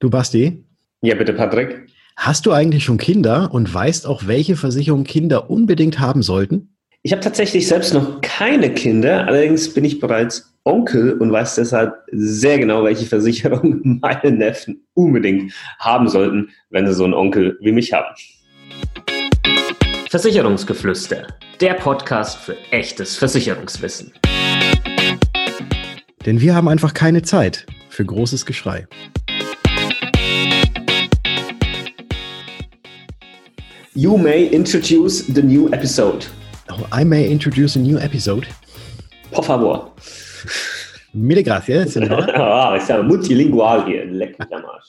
Du Basti? Ja, bitte, Patrick. Hast du eigentlich schon Kinder und weißt auch, welche Versicherungen Kinder unbedingt haben sollten? Ich habe tatsächlich selbst noch keine Kinder, allerdings bin ich bereits Onkel und weiß deshalb sehr genau, welche Versicherung meine Neffen unbedingt haben sollten, wenn sie so einen Onkel wie mich haben. Versicherungsgeflüster, der Podcast für echtes Versicherungswissen. Denn wir haben einfach keine Zeit für großes Geschrei. You may introduce the new episode. Oh, I may introduce a new episode. Por favor. Mille gracias, senor. ah, ist ja multilingual hier. Leck mich am Arsch.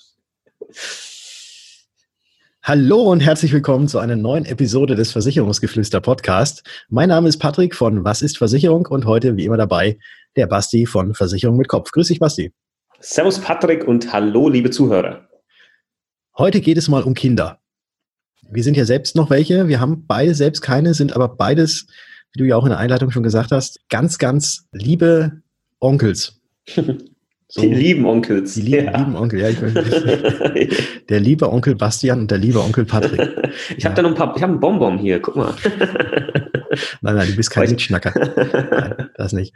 Hallo und herzlich willkommen zu einer neuen Episode des Versicherungsgeflüster Podcast. Mein Name ist Patrick von Was ist Versicherung und heute wie immer dabei der Basti von Versicherung mit Kopf. Grüß dich, Basti. Servus, Patrick und hallo, liebe Zuhörer. Heute geht es mal um Kinder. Wir sind ja selbst noch welche. Wir haben beide selbst keine, sind aber beides, wie du ja auch in der Einleitung schon gesagt hast, ganz, ganz liebe Onkels. So, die lieben Onkels. Die lieben, ja. lieben Onkel, ja. Ich der liebe Onkel Bastian und der liebe Onkel Patrick. Ich ja. habe da noch ein paar, ich habe einen Bonbon hier, guck mal. nein, nein, du bist kein Mitschnacker. Nein, das nicht.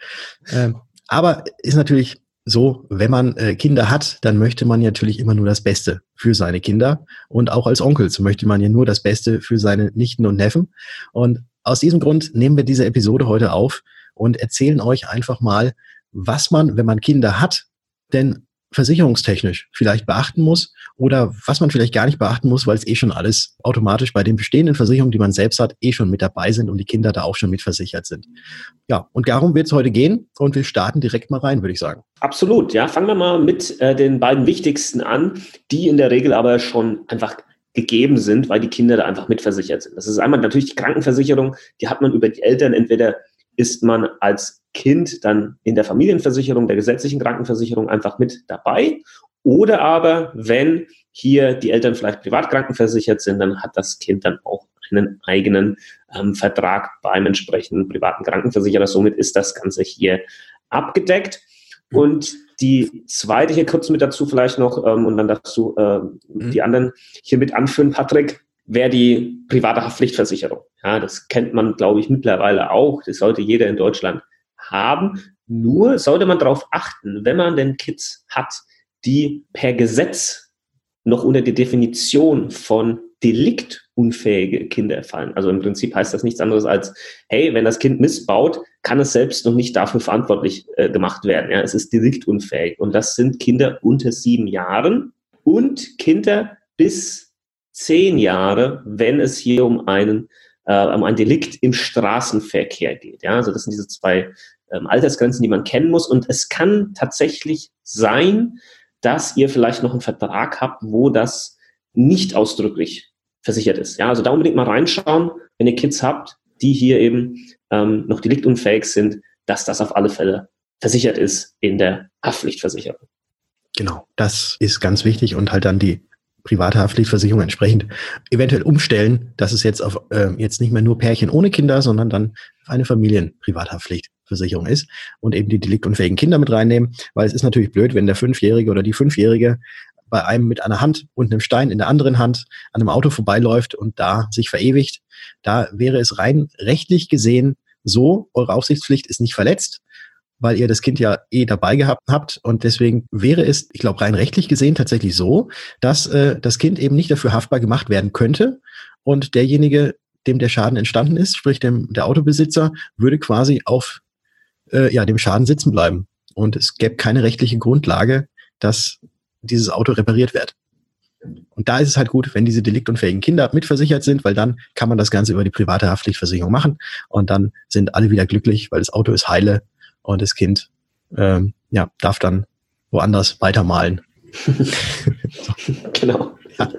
Ähm, aber ist natürlich so, wenn man äh, Kinder hat, dann möchte man natürlich immer nur das Beste für seine Kinder. Und auch als Onkels möchte man ja nur das Beste für seine Nichten und Neffen. Und aus diesem Grund nehmen wir diese Episode heute auf und erzählen euch einfach mal, was man, wenn man Kinder hat, denn versicherungstechnisch vielleicht beachten muss oder was man vielleicht gar nicht beachten muss, weil es eh schon alles automatisch bei den bestehenden Versicherungen, die man selbst hat, eh schon mit dabei sind und die Kinder da auch schon mit versichert sind. Ja, und darum wird es heute gehen und wir starten direkt mal rein, würde ich sagen. Absolut, ja. Fangen wir mal mit äh, den beiden wichtigsten an, die in der Regel aber schon einfach gegeben sind, weil die Kinder da einfach mitversichert sind. Das ist einmal natürlich die Krankenversicherung, die hat man über die Eltern entweder ist man als Kind dann in der Familienversicherung, der gesetzlichen Krankenversicherung einfach mit dabei. Oder aber, wenn hier die Eltern vielleicht privat krankenversichert sind, dann hat das Kind dann auch einen eigenen ähm, Vertrag beim entsprechenden privaten Krankenversicherer. Somit ist das Ganze hier abgedeckt. Und die zweite hier kurz mit dazu vielleicht noch, ähm, und dann darfst du äh, mhm. die anderen hier mit anführen, Patrick wäre die private Haftpflichtversicherung. Ja, das kennt man, glaube ich, mittlerweile auch. Das sollte jeder in Deutschland haben. Nur sollte man darauf achten, wenn man denn Kids hat, die per Gesetz noch unter die Definition von deliktunfähige Kinder fallen. Also im Prinzip heißt das nichts anderes als, hey, wenn das Kind missbaut, kann es selbst noch nicht dafür verantwortlich äh, gemacht werden. Ja, es ist deliktunfähig. Und das sind Kinder unter sieben Jahren und Kinder bis zehn Jahre, wenn es hier um einen äh, um ein Delikt im Straßenverkehr geht. Ja, also das sind diese zwei ähm, Altersgrenzen, die man kennen muss. Und es kann tatsächlich sein, dass ihr vielleicht noch einen Vertrag habt, wo das nicht ausdrücklich versichert ist. Ja, also da unbedingt mal reinschauen, wenn ihr Kids habt, die hier eben ähm, noch deliktunfähig sind, dass das auf alle Fälle versichert ist in der Haftpflichtversicherung. Genau, das ist ganz wichtig und halt dann die private Haftpflichtversicherung entsprechend eventuell umstellen, dass es jetzt auf äh, jetzt nicht mehr nur Pärchen ohne Kinder, sondern dann eine Familien-Privathaftpflichtversicherung ist und eben die deliktunfähigen Kinder mit reinnehmen, weil es ist natürlich blöd, wenn der Fünfjährige oder die Fünfjährige bei einem mit einer Hand und einem Stein in der anderen Hand an einem Auto vorbeiläuft und da sich verewigt. Da wäre es rein rechtlich gesehen so, eure Aufsichtspflicht ist nicht verletzt, weil ihr das Kind ja eh dabei gehabt habt. Und deswegen wäre es, ich glaube, rein rechtlich gesehen tatsächlich so, dass äh, das Kind eben nicht dafür haftbar gemacht werden könnte. Und derjenige, dem der Schaden entstanden ist, sprich dem, der Autobesitzer, würde quasi auf äh, ja, dem Schaden sitzen bleiben. Und es gäbe keine rechtliche Grundlage, dass dieses Auto repariert wird. Und da ist es halt gut, wenn diese deliktunfähigen Kinder mitversichert sind, weil dann kann man das Ganze über die private Haftpflichtversicherung machen und dann sind alle wieder glücklich, weil das Auto ist heile und das Kind ähm, ja, darf dann woanders weitermalen. genau. Ja,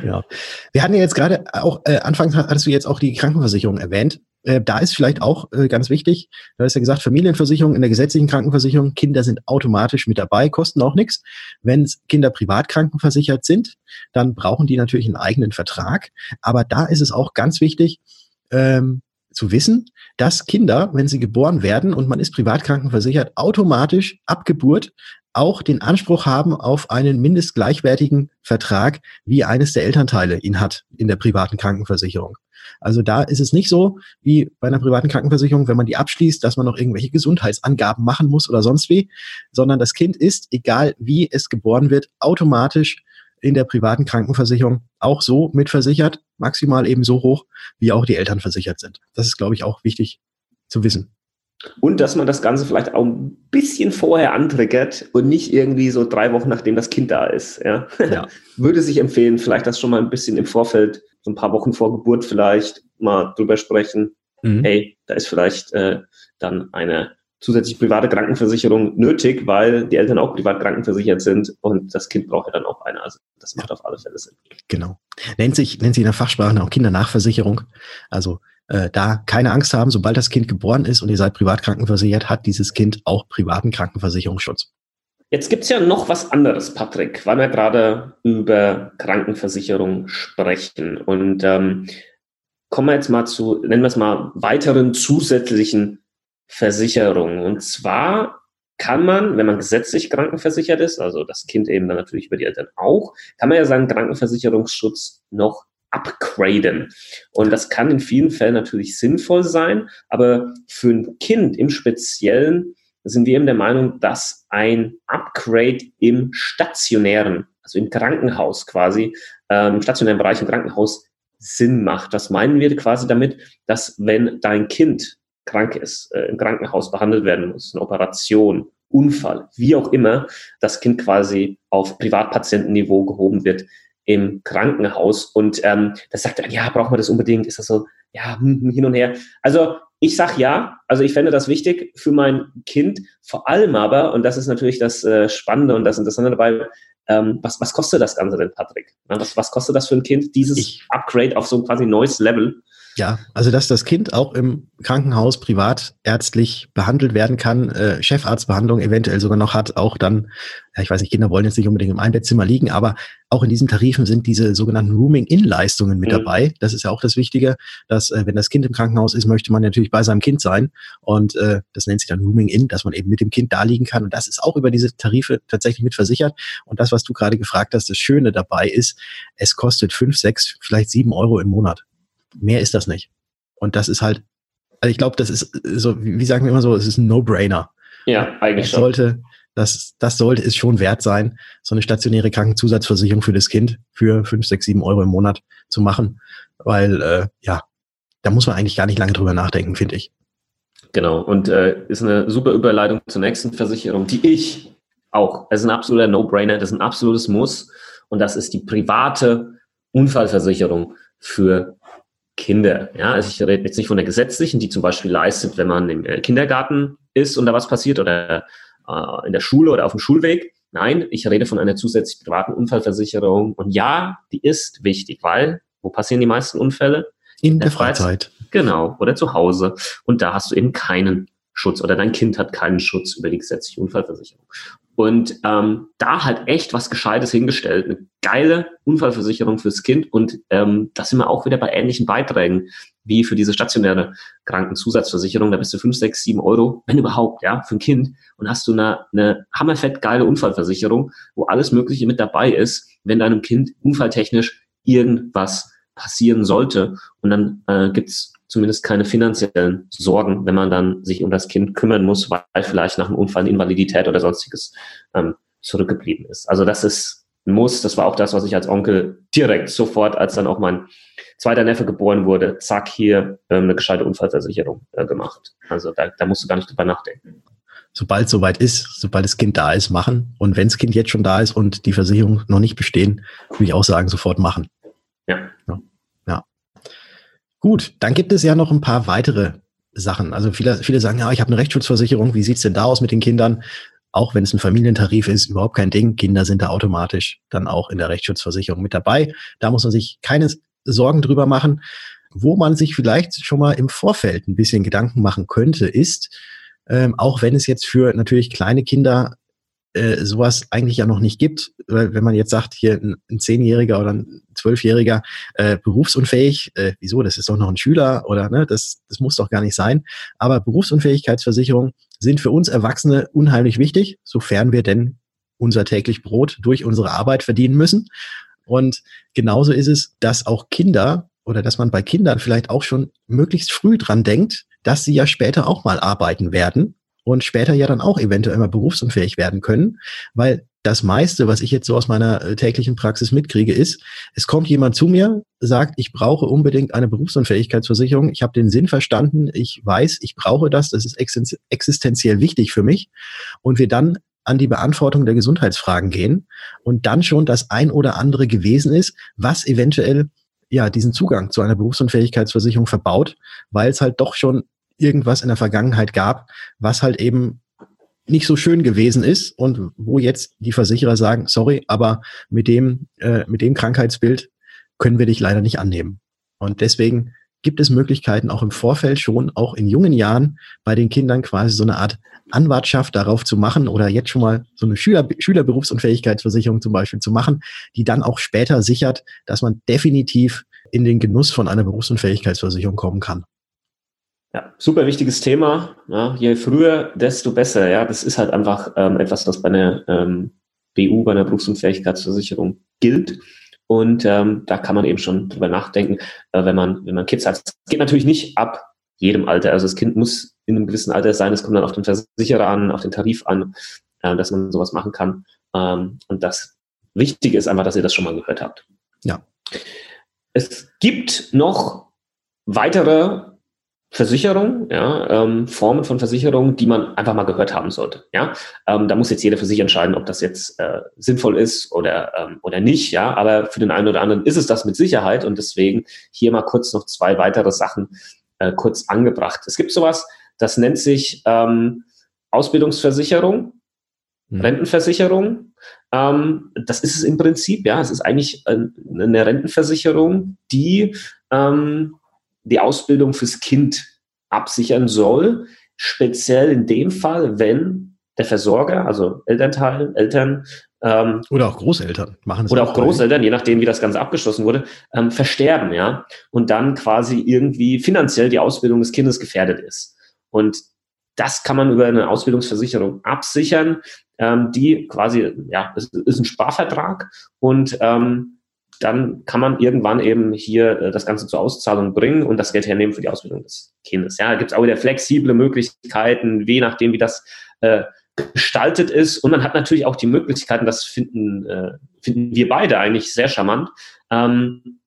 genau. Wir hatten ja jetzt gerade auch, äh, anfangs hattest du jetzt auch die Krankenversicherung erwähnt. Äh, da ist vielleicht auch äh, ganz wichtig, du hast ja gesagt, Familienversicherung in der gesetzlichen Krankenversicherung, Kinder sind automatisch mit dabei, kosten auch nichts. Wenn Kinder privat krankenversichert sind, dann brauchen die natürlich einen eigenen Vertrag. Aber da ist es auch ganz wichtig, ähm, zu wissen, dass Kinder, wenn sie geboren werden und man ist privat krankenversichert, automatisch ab Geburt auch den Anspruch haben auf einen mindestgleichwertigen Vertrag, wie eines der Elternteile ihn hat in der privaten Krankenversicherung. Also da ist es nicht so wie bei einer privaten Krankenversicherung, wenn man die abschließt, dass man noch irgendwelche Gesundheitsangaben machen muss oder sonst wie, sondern das Kind ist, egal wie es geboren wird, automatisch in der privaten Krankenversicherung auch so mitversichert, maximal eben so hoch, wie auch die Eltern versichert sind. Das ist, glaube ich, auch wichtig zu wissen. Und dass man das Ganze vielleicht auch ein bisschen vorher antriggert und nicht irgendwie so drei Wochen nachdem das Kind da ist. Ja? ja. Würde sich empfehlen, vielleicht das schon mal ein bisschen im Vorfeld, so ein paar Wochen vor Geburt vielleicht mal drüber sprechen. Mhm. Hey, da ist vielleicht äh, dann eine zusätzliche private Krankenversicherung nötig, weil die Eltern auch privat krankenversichert sind und das Kind braucht ja dann auch eine. Also das macht auf alle Fälle Sinn. Genau. Nennt sich, nennt sich in der Fachsprache auch Kindernachversicherung. Also äh, da keine Angst haben, sobald das Kind geboren ist und ihr seid privat krankenversichert, hat dieses Kind auch privaten Krankenversicherungsschutz. Jetzt gibt es ja noch was anderes, Patrick, weil wir gerade über Krankenversicherung sprechen. Und ähm, kommen wir jetzt mal zu, nennen wir es mal, weiteren zusätzlichen Versicherungen. Und zwar kann man, wenn man gesetzlich krankenversichert ist, also das Kind eben dann natürlich über die Eltern auch, kann man ja seinen Krankenversicherungsschutz noch upgraden. Und das kann in vielen Fällen natürlich sinnvoll sein, aber für ein Kind im Speziellen sind wir eben der Meinung, dass ein Upgrade im stationären, also im Krankenhaus quasi, ähm, im stationären Bereich im Krankenhaus Sinn macht. Was meinen wir quasi damit, dass wenn dein Kind krank ist, äh, im Krankenhaus behandelt werden muss, eine Operation, Unfall, wie auch immer, das Kind quasi auf Privatpatientenniveau gehoben wird, im Krankenhaus und ähm, das sagt er, ja, braucht man das unbedingt? Ist das so, ja, hm, hm, hin und her. Also ich sag ja, also ich fände das wichtig für mein Kind, vor allem aber, und das ist natürlich das äh, Spannende und das Interessante dabei, ähm, was, was kostet das Ganze denn, Patrick? Was, was kostet das für ein Kind, dieses ich, Upgrade auf so ein quasi neues Level? Ja, also dass das Kind auch im Krankenhaus privat ärztlich behandelt werden kann, äh, Chefarztbehandlung eventuell sogar noch hat, auch dann, ja, ich weiß nicht, Kinder wollen jetzt nicht unbedingt im Einbettzimmer liegen, aber auch in diesen Tarifen sind diese sogenannten Rooming-In-Leistungen mit mhm. dabei. Das ist ja auch das Wichtige, dass äh, wenn das Kind im Krankenhaus ist, möchte man natürlich bei seinem Kind sein und äh, das nennt sich dann Rooming-In, dass man eben mit dem Kind da liegen kann und das ist auch über diese Tarife tatsächlich mit versichert und das, was du gerade gefragt hast, das Schöne dabei ist, es kostet fünf, sechs, vielleicht sieben Euro im Monat mehr ist das nicht. Und das ist halt, also ich glaube, das ist so, wie sagen wir immer so, es ist ein No-Brainer. Ja, eigentlich das sollte, das, das sollte es schon wert sein, so eine stationäre Krankenzusatzversicherung für das Kind für fünf, sechs, sieben Euro im Monat zu machen. Weil, äh, ja, da muss man eigentlich gar nicht lange drüber nachdenken, finde ich. Genau, und äh, ist eine super Überleitung zur nächsten Versicherung, die ich auch, es ist ein absoluter No-Brainer, das ist ein absolutes Muss und das ist die private Unfallversicherung für Kinder. Ja, also ich rede jetzt nicht von der gesetzlichen, die zum Beispiel leistet, wenn man im äh, Kindergarten ist und da was passiert oder äh, in der Schule oder auf dem Schulweg. Nein, ich rede von einer zusätzlichen privaten Unfallversicherung. Und ja, die ist wichtig, weil wo passieren die meisten Unfälle? In, in der, der Freizeit. Freizeit. Genau, oder zu Hause. Und da hast du eben keinen Schutz oder dein Kind hat keinen Schutz über die gesetzliche Unfallversicherung. Und ähm, da halt echt was Gescheites hingestellt. Eine geile Unfallversicherung fürs Kind. Und ähm, da sind wir auch wieder bei ähnlichen Beiträgen wie für diese stationäre Krankenzusatzversicherung. Da bist du fünf, sechs, sieben Euro, wenn überhaupt, ja, für ein Kind. Und hast du eine, eine hammerfett geile Unfallversicherung, wo alles Mögliche mit dabei ist, wenn deinem Kind unfalltechnisch irgendwas passieren sollte. Und dann äh, gibt's zumindest keine finanziellen Sorgen, wenn man dann sich um das Kind kümmern muss, weil vielleicht nach einem Unfall eine Invalidität oder sonstiges ähm, zurückgeblieben ist. Also das ist ein Muss. Das war auch das, was ich als Onkel direkt sofort, als dann auch mein zweiter Neffe geboren wurde, zack, hier ähm, eine gescheite Unfallversicherung äh, gemacht. Also da, da musst du gar nicht drüber nachdenken sobald es soweit ist, sobald das Kind da ist, machen. Und wenn das Kind jetzt schon da ist und die Versicherung noch nicht bestehen, würde ich auch sagen, sofort machen. Ja. ja. Gut, dann gibt es ja noch ein paar weitere Sachen. Also viele, viele sagen, ja, ich habe eine Rechtsschutzversicherung, wie sieht's denn da aus mit den Kindern? Auch wenn es ein Familientarif ist, überhaupt kein Ding. Kinder sind da automatisch dann auch in der Rechtsschutzversicherung mit dabei. Da muss man sich keine Sorgen drüber machen. Wo man sich vielleicht schon mal im Vorfeld ein bisschen Gedanken machen könnte, ist, ähm, auch wenn es jetzt für natürlich kleine Kinder äh, sowas eigentlich ja noch nicht gibt. Weil wenn man jetzt sagt, hier ein, Zehnjähriger oder ein Zwölfjähriger äh, berufsunfähig, äh, wieso, das ist doch noch ein Schüler oder ne, das, das muss doch gar nicht sein. Aber Berufsunfähigkeitsversicherungen sind für uns Erwachsene unheimlich wichtig, sofern wir denn unser täglich Brot durch unsere Arbeit verdienen müssen. Und genauso ist es, dass auch Kinder oder dass man bei Kindern vielleicht auch schon möglichst früh dran denkt, dass sie ja später auch mal arbeiten werden und später ja dann auch eventuell mal berufsunfähig werden können, weil das meiste, was ich jetzt so aus meiner äh, täglichen Praxis mitkriege, ist, es kommt jemand zu mir, sagt, ich brauche unbedingt eine Berufsunfähigkeitsversicherung, ich habe den Sinn verstanden, ich weiß, ich brauche das, das ist existenziell wichtig für mich. Und wir dann an die Beantwortung der Gesundheitsfragen gehen und dann schon das ein oder andere gewesen ist, was eventuell ja diesen Zugang zu einer Berufsunfähigkeitsversicherung verbaut, weil es halt doch schon irgendwas in der Vergangenheit gab, was halt eben nicht so schön gewesen ist und wo jetzt die Versicherer sagen, sorry, aber mit dem, äh, mit dem Krankheitsbild können wir dich leider nicht annehmen. Und deswegen gibt es Möglichkeiten auch im Vorfeld schon, auch in jungen Jahren bei den Kindern quasi so eine Art Anwartschaft darauf zu machen oder jetzt schon mal so eine Schüler, Schülerberufsunfähigkeitsversicherung zum Beispiel zu machen, die dann auch später sichert, dass man definitiv in den Genuss von einer Berufsunfähigkeitsversicherung kommen kann. Ja, super wichtiges Thema. Ja, je früher, desto besser. Ja, das ist halt einfach ähm, etwas, was bei einer ähm, BU, bei einer Berufsunfähigkeitsversicherung gilt. Und ähm, da kann man eben schon drüber nachdenken, äh, wenn man, wenn man Kids hat. Es geht natürlich nicht ab jedem Alter. Also das Kind muss in einem gewissen Alter sein. Es kommt dann auf den Versicherer an, auf den Tarif an, äh, dass man sowas machen kann. Ähm, und das Wichtige ist einfach, dass ihr das schon mal gehört habt. Ja. Es gibt noch weitere Versicherung, ja, ähm, Formen von Versicherung, die man einfach mal gehört haben sollte. Ja, ähm, da muss jetzt jeder für sich entscheiden, ob das jetzt äh, sinnvoll ist oder ähm, oder nicht. Ja, aber für den einen oder anderen ist es das mit Sicherheit und deswegen hier mal kurz noch zwei weitere Sachen äh, kurz angebracht. Es gibt sowas, das nennt sich ähm, Ausbildungsversicherung, hm. Rentenversicherung. Ähm, das ist es im Prinzip. Ja, es ist eigentlich äh, eine Rentenversicherung, die ähm, die Ausbildung fürs Kind absichern soll, speziell in dem Fall, wenn der Versorger, also Elternteil, Eltern ähm, oder auch Großeltern machen es. Oder auch Großeltern, je nachdem, wie das Ganze abgeschlossen wurde, ähm, versterben, ja. Und dann quasi irgendwie finanziell die Ausbildung des Kindes gefährdet ist. Und das kann man über eine Ausbildungsversicherung absichern, ähm, die quasi, ja, es ist ein Sparvertrag und ähm, dann kann man irgendwann eben hier äh, das Ganze zur Auszahlung bringen und das Geld hernehmen für die Ausbildung des Kindes. Ja, da gibt es auch wieder flexible Möglichkeiten, je nachdem, wie das äh, gestaltet ist. Und man hat natürlich auch die Möglichkeiten, das finden, äh, finden wir beide eigentlich sehr charmant, ähm,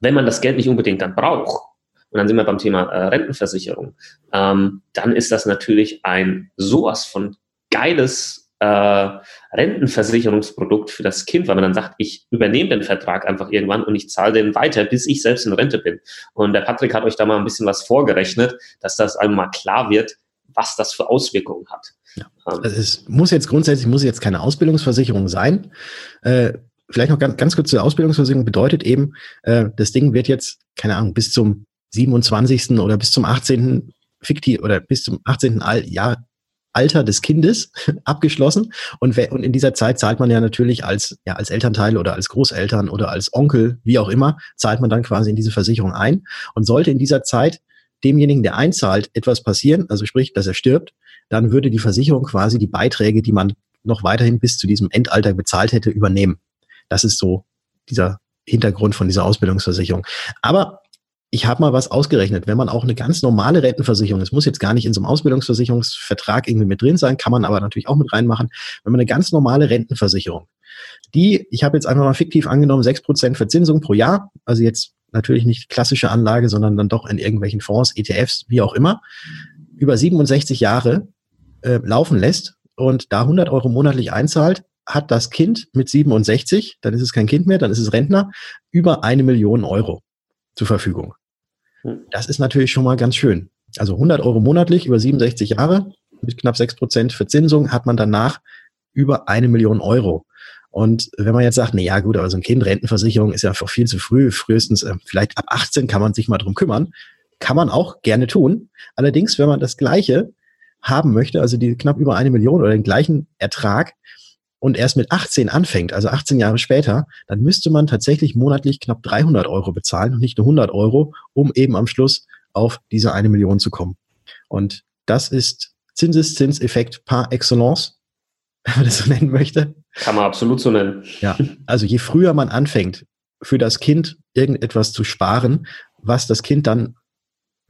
wenn man das Geld nicht unbedingt dann braucht. Und dann sind wir beim Thema äh, Rentenversicherung. Ähm, dann ist das natürlich ein sowas von geiles äh, Rentenversicherungsprodukt für das Kind, weil man dann sagt, ich übernehme den Vertrag einfach irgendwann und ich zahle den weiter, bis ich selbst in Rente bin. Und der Patrick hat euch da mal ein bisschen was vorgerechnet, dass das einmal klar wird, was das für Auswirkungen hat. Ja. Ähm, also es muss jetzt grundsätzlich muss jetzt keine Ausbildungsversicherung sein. Äh, vielleicht noch ganz, ganz kurz zur Ausbildungsversicherung bedeutet eben, äh, das Ding wird jetzt, keine Ahnung, bis zum 27. oder bis zum 18. fiktiv oder bis zum 18. Jahr Alter des Kindes abgeschlossen. Und, und in dieser Zeit zahlt man ja natürlich als, ja, als Elternteil oder als Großeltern oder als Onkel, wie auch immer, zahlt man dann quasi in diese Versicherung ein. Und sollte in dieser Zeit demjenigen, der einzahlt, etwas passieren, also sprich, dass er stirbt, dann würde die Versicherung quasi die Beiträge, die man noch weiterhin bis zu diesem Endalter bezahlt hätte, übernehmen. Das ist so dieser Hintergrund von dieser Ausbildungsversicherung. Aber ich habe mal was ausgerechnet, wenn man auch eine ganz normale Rentenversicherung, es muss jetzt gar nicht in so einem Ausbildungsversicherungsvertrag irgendwie mit drin sein, kann man aber natürlich auch mit reinmachen, wenn man eine ganz normale Rentenversicherung, die, ich habe jetzt einfach mal fiktiv angenommen, sechs Prozent Verzinsung pro Jahr, also jetzt natürlich nicht klassische Anlage, sondern dann doch in irgendwelchen Fonds, ETFs, wie auch immer, über 67 Jahre äh, laufen lässt und da 100 Euro monatlich einzahlt, hat das Kind mit 67, dann ist es kein Kind mehr, dann ist es Rentner, über eine Million Euro zur Verfügung. Das ist natürlich schon mal ganz schön. Also 100 Euro monatlich über 67 Jahre mit knapp 6 Prozent Verzinsung hat man danach über eine Million Euro. Und wenn man jetzt sagt, na ja, gut, aber so ein Kind, Rentenversicherung ist ja viel zu früh, frühestens äh, vielleicht ab 18 kann man sich mal drum kümmern, kann man auch gerne tun. Allerdings, wenn man das Gleiche haben möchte, also die knapp über eine Million oder den gleichen Ertrag und erst mit 18 anfängt, also 18 Jahre später, dann müsste man tatsächlich monatlich knapp 300 Euro bezahlen und nicht nur 100 Euro, um eben am Schluss auf diese eine Million zu kommen. Und das ist Zinseszinseffekt par excellence, wenn man das so nennen möchte. Kann man absolut so nennen. Ja, also je früher man anfängt, für das Kind irgendetwas zu sparen, was das Kind dann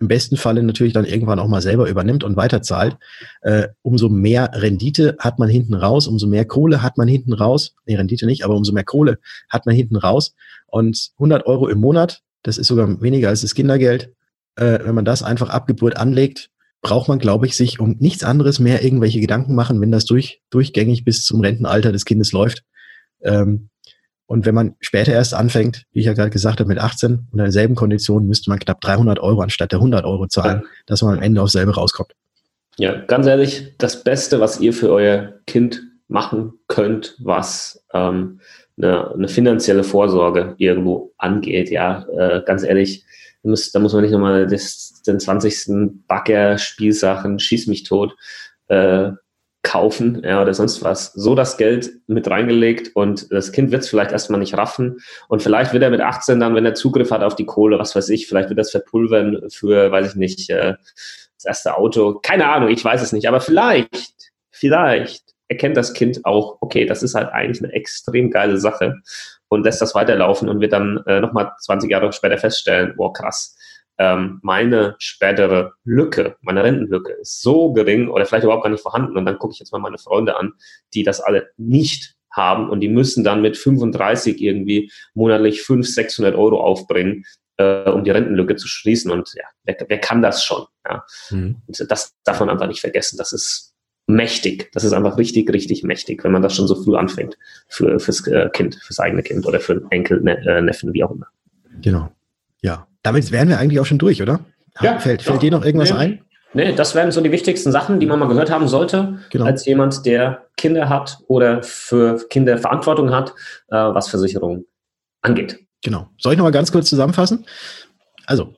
im besten Falle natürlich dann irgendwann auch mal selber übernimmt und weiterzahlt, äh, umso mehr Rendite hat man hinten raus, umso mehr Kohle hat man hinten raus, nee, Rendite nicht, aber umso mehr Kohle hat man hinten raus. Und 100 Euro im Monat, das ist sogar weniger als das Kindergeld, äh, wenn man das einfach ab Geburt anlegt, braucht man, glaube ich, sich um nichts anderes mehr irgendwelche Gedanken machen, wenn das durch, durchgängig bis zum Rentenalter des Kindes läuft. Ähm, und wenn man später erst anfängt, wie ich ja gerade gesagt habe, mit 18 unter derselben Kondition, müsste man knapp 300 Euro anstatt der 100 Euro zahlen, ja. dass man am Ende aufs selbe rauskommt. Ja, ganz ehrlich, das Beste, was ihr für euer Kind machen könnt, was ähm, eine, eine finanzielle Vorsorge irgendwo angeht, ja, äh, ganz ehrlich, da muss, da muss man nicht nochmal das, den 20. Bagger, Spielsachen, schieß mich tot, äh, kaufen ja, oder sonst was. So das Geld mit reingelegt und das Kind wird es vielleicht erstmal nicht raffen und vielleicht wird er mit 18 dann, wenn er Zugriff hat auf die Kohle, was weiß ich, vielleicht wird das verpulvern für, weiß ich nicht, äh, das erste Auto. Keine Ahnung, ich weiß es nicht, aber vielleicht, vielleicht erkennt das Kind auch, okay, das ist halt eigentlich eine extrem geile Sache und lässt das weiterlaufen und wird dann äh, nochmal 20 Jahre später feststellen, boah, krass, ähm, meine spätere Lücke, meine Rentenlücke ist so gering oder vielleicht überhaupt gar nicht vorhanden. Und dann gucke ich jetzt mal meine Freunde an, die das alle nicht haben und die müssen dann mit 35 irgendwie monatlich 500, 600 Euro aufbringen, äh, um die Rentenlücke zu schließen. Und ja, wer, wer kann das schon? Ja? Mhm. Und das darf man einfach nicht vergessen. Das ist mächtig. Das ist einfach richtig, richtig mächtig, wenn man das schon so früh anfängt für fürs äh, Kind, fürs eigene Kind oder für Enkel, ne, äh, Neffen, wie auch immer. Genau. Ja, damit wären wir eigentlich auch schon durch, oder? Ja, fällt, fällt dir noch irgendwas nee. ein? Nee, das wären so die wichtigsten Sachen, die man mal gehört haben sollte, genau. als jemand, der Kinder hat oder für Kinder Verantwortung hat, äh, was Versicherung angeht. Genau. Soll ich noch mal ganz kurz zusammenfassen? Also,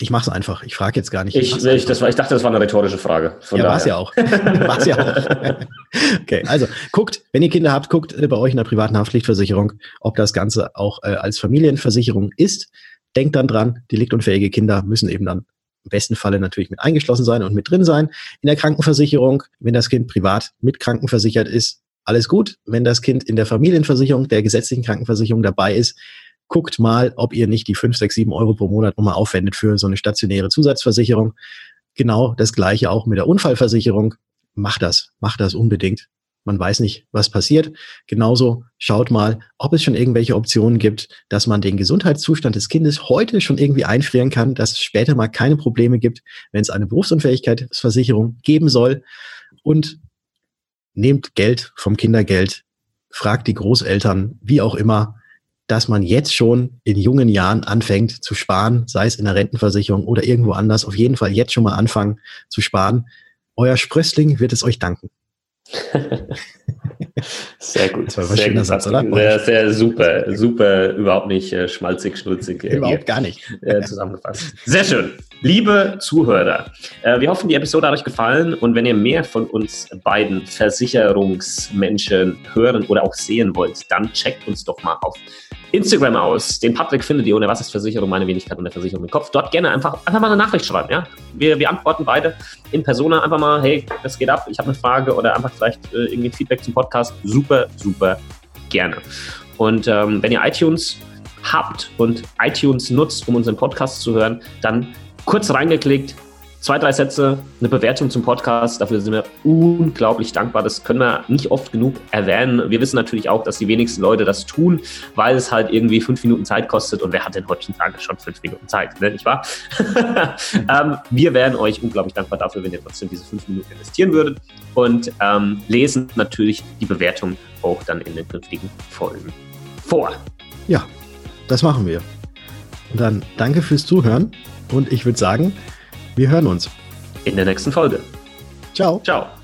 ich mache es einfach. Ich frage jetzt gar nicht. Ich, ich, das war, ich dachte, das war eine rhetorische Frage. Von ja, war es ja auch. war's ja auch. okay, also guckt, wenn ihr Kinder habt, guckt äh, bei euch in der privaten Haftpflichtversicherung, ob das Ganze auch äh, als Familienversicherung ist. Denkt dann dran, deliktunfähige Kinder müssen eben dann im besten Falle natürlich mit eingeschlossen sein und mit drin sein. In der Krankenversicherung, wenn das Kind privat mit krankenversichert ist, alles gut. Wenn das Kind in der Familienversicherung, der gesetzlichen Krankenversicherung dabei ist, guckt mal, ob ihr nicht die 5, 6, 7 Euro pro Monat nochmal aufwendet für so eine stationäre Zusatzversicherung. Genau das gleiche auch mit der Unfallversicherung. Macht das, macht das unbedingt. Man weiß nicht, was passiert. Genauso schaut mal, ob es schon irgendwelche Optionen gibt, dass man den Gesundheitszustand des Kindes heute schon irgendwie einfrieren kann, dass es später mal keine Probleme gibt, wenn es eine Berufsunfähigkeitsversicherung geben soll. Und nehmt Geld vom Kindergeld, fragt die Großeltern, wie auch immer, dass man jetzt schon in jungen Jahren anfängt zu sparen, sei es in der Rentenversicherung oder irgendwo anders, auf jeden Fall jetzt schon mal anfangen zu sparen. Euer Sprössling wird es euch danken. Sehr gut. Das war ein sehr schöner Satz, oder? Sehr, sehr super, super, überhaupt nicht äh, schmalzig, schnulzig. Äh, überhaupt gar nicht. Äh, zusammengefasst. Sehr schön. Liebe Zuhörer, äh, wir hoffen, die Episode hat euch gefallen und wenn ihr mehr von uns beiden Versicherungsmenschen hören oder auch sehen wollt, dann checkt uns doch mal auf Instagram aus. Den Patrick findet ihr unter Was ist Versicherung, meine Wenigkeit und der Versicherung im Kopf. Dort gerne einfach, einfach mal eine Nachricht schreiben. Ja? Wir, wir antworten beide in Persona einfach mal, hey, das geht ab, ich habe eine Frage oder einfach vielleicht äh, irgendwie Feedback zum Podcast. Super, super gerne. Und ähm, wenn ihr iTunes habt und iTunes nutzt, um unseren Podcast zu hören, dann kurz reingeklickt, zwei, drei Sätze, eine Bewertung zum Podcast. Dafür sind wir unglaublich dankbar. Das können wir nicht oft genug erwähnen. Wir wissen natürlich auch, dass die wenigsten Leute das tun, weil es halt irgendwie fünf Minuten Zeit kostet. Und wer hat denn heutzutage schon fünf Minuten Zeit, ne? nicht wahr? ähm, wir wären euch unglaublich dankbar dafür, wenn ihr trotzdem diese fünf Minuten investieren würdet und ähm, lesen natürlich die Bewertung auch dann in den künftigen Folgen vor. Ja, das machen wir. Und dann danke fürs Zuhören und ich würde sagen, wir hören uns. In der nächsten Folge. Ciao. Ciao.